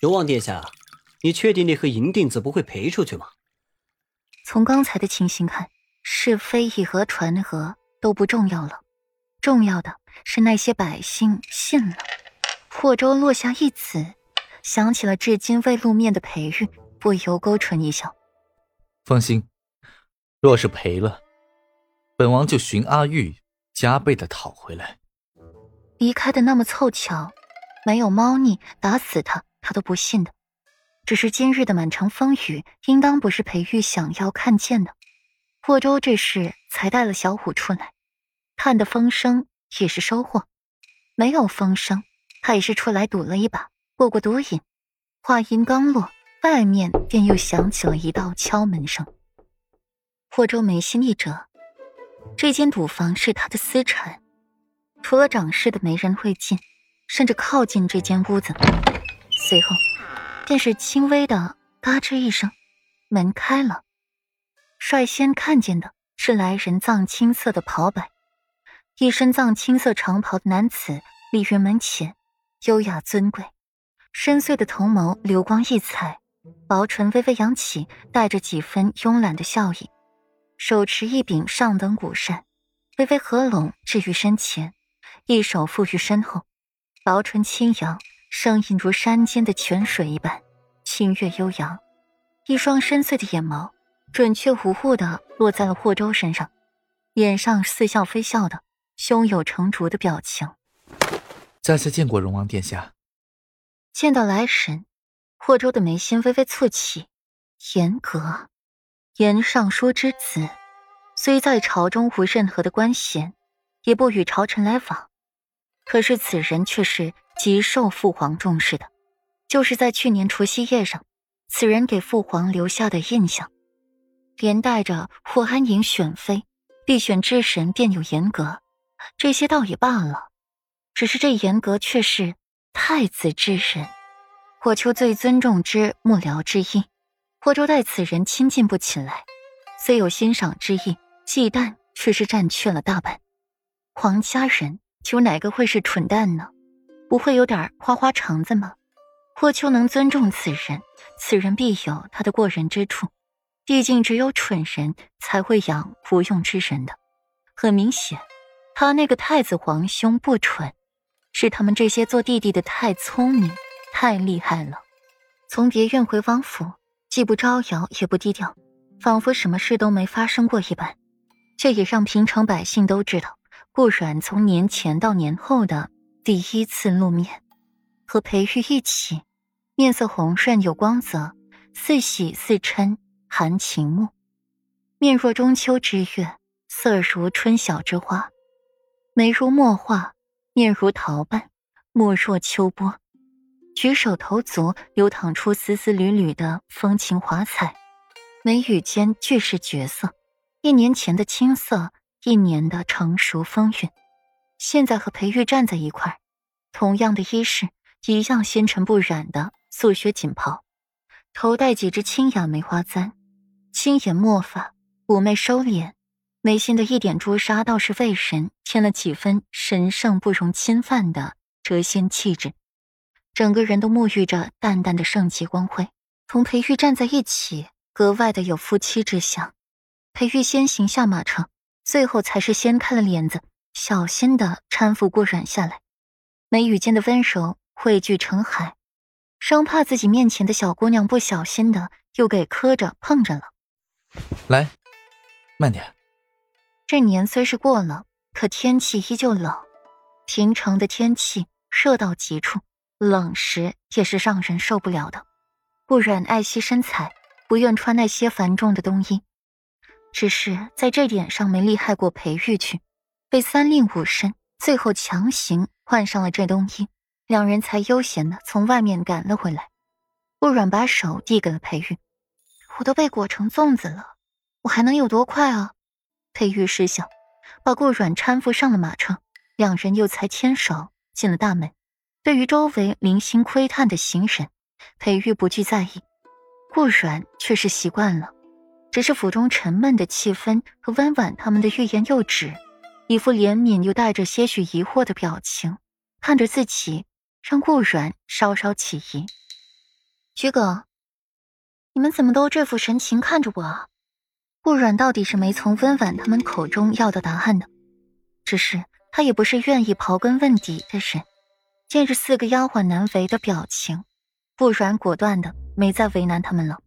荣王殿下，你确定那盒银锭子不会赔出去吗？从刚才的情形看，是非以讹传讹都不重要了，重要的是那些百姓信了。霍州落下一子，想起了至今未露面的裴玉，不由勾唇一笑。放心，若是赔了，本王就寻阿玉，加倍的讨回来。离开的那么凑巧，没有猫腻，打死他他都不信的。只是今日的满城风雨，应当不是裴玉想要看见的。霍州这事才带了小虎出来，探的风声也是收获。没有风声，他也是出来赌了一把，过过毒瘾。话音刚落，外面便又响起了一道敲门声。霍州眉心一折，这间赌房是他的私产，除了掌事的没人会进，甚至靠近这间屋子。随后。便是轻微的嘎吱一声，门开了。率先看见的是来人藏青色的袍摆，一身藏青色长袍的男子立于门前，优雅尊贵，深邃的瞳眸流光溢彩，薄唇微微扬起，带着几分慵懒的笑意，手持一柄上等古扇，微微合拢置于身前，一手负于身后，薄唇轻扬。声音如山间的泉水一般，清越悠扬。一双深邃的眼眸，准确无误的落在了霍州身上，脸上似笑非笑的，胸有成竹的表情。再次见过荣王殿下。见到来神，霍州的眉心微微蹙起。严格，严尚书之子，虽在朝中无任何的官衔，也不与朝臣来往，可是此人却是。极受父皇重视的，就是在去年除夕夜上，此人给父皇留下的印象，连带着霍安营选妃、必选之神便有严格，这些倒也罢了，只是这严格却是太子之人，霍秋最尊重之幕僚之一，霍州待此人亲近不起来，虽有欣赏之意，忌惮却是占去了大半。皇家人，有哪个会是蠢蛋呢？不会有点花花肠子吗？霍秋能尊重此人，此人必有他的过人之处。毕竟只有蠢人才会养无用之人的。很明显，他那个太子皇兄不蠢，是他们这些做弟弟的太聪明、太厉害了。从别院回王府，既不招摇也不低调，仿佛什么事都没发生过一般。这也让平城百姓都知道，顾阮从年前到年后的。第一次露面，和裴玉一起，面色红润有光泽，似喜似嗔含情目，面若中秋之月，色如春晓之花，眉如墨画，面如桃瓣，目若秋波，举手投足流淌出丝丝缕缕的风情华彩，眉宇间俱是绝色，一年前的青涩，一年的成熟风韵。现在和裴玉站在一块儿，同样的衣饰，一样纤尘不染的素靴锦袍，头戴几只清雅梅花簪，轻眼墨发，妩媚收敛，眉心的一点朱砂倒是为神添了几分神圣不容侵犯的谪仙气质，整个人都沐浴着淡淡的圣洁光辉。同裴玉站在一起，格外的有夫妻之相。裴玉先行下马车，最后才是掀开了帘子。小心的搀扶顾软下来，眉宇间的温柔汇聚成海，生怕自己面前的小姑娘不小心的又给磕着碰着了。来，慢点。这年虽是过了，可天气依旧冷。平城的天气热到极处，冷时也是让人受不了的。不软爱惜身材，不愿穿那些繁重的冬衣，只是在这点上没厉害过裴玉去。被三令五申，最后强行换上了这冬衣，两人才悠闲的从外面赶了回来。顾软把手递给了裴玉，我都被裹成粽子了，我还能有多快啊？裴玉失笑，把顾软搀扶上了马车，两人又才牵手进了大门。对于周围零星窥探的行人，裴玉不具在意，顾软却是习惯了，只是府中沉闷的气氛和温婉他们的欲言又止。一副怜悯又带着些许疑惑的表情，看着自己，让顾软稍稍起疑。徐哥，你们怎么都这副神情看着我啊？顾软到底是没从温婉他们口中要到答案的，只是他也不是愿意刨根问底的人。见着四个丫鬟难为的表情，顾软果断的没再为难他们了。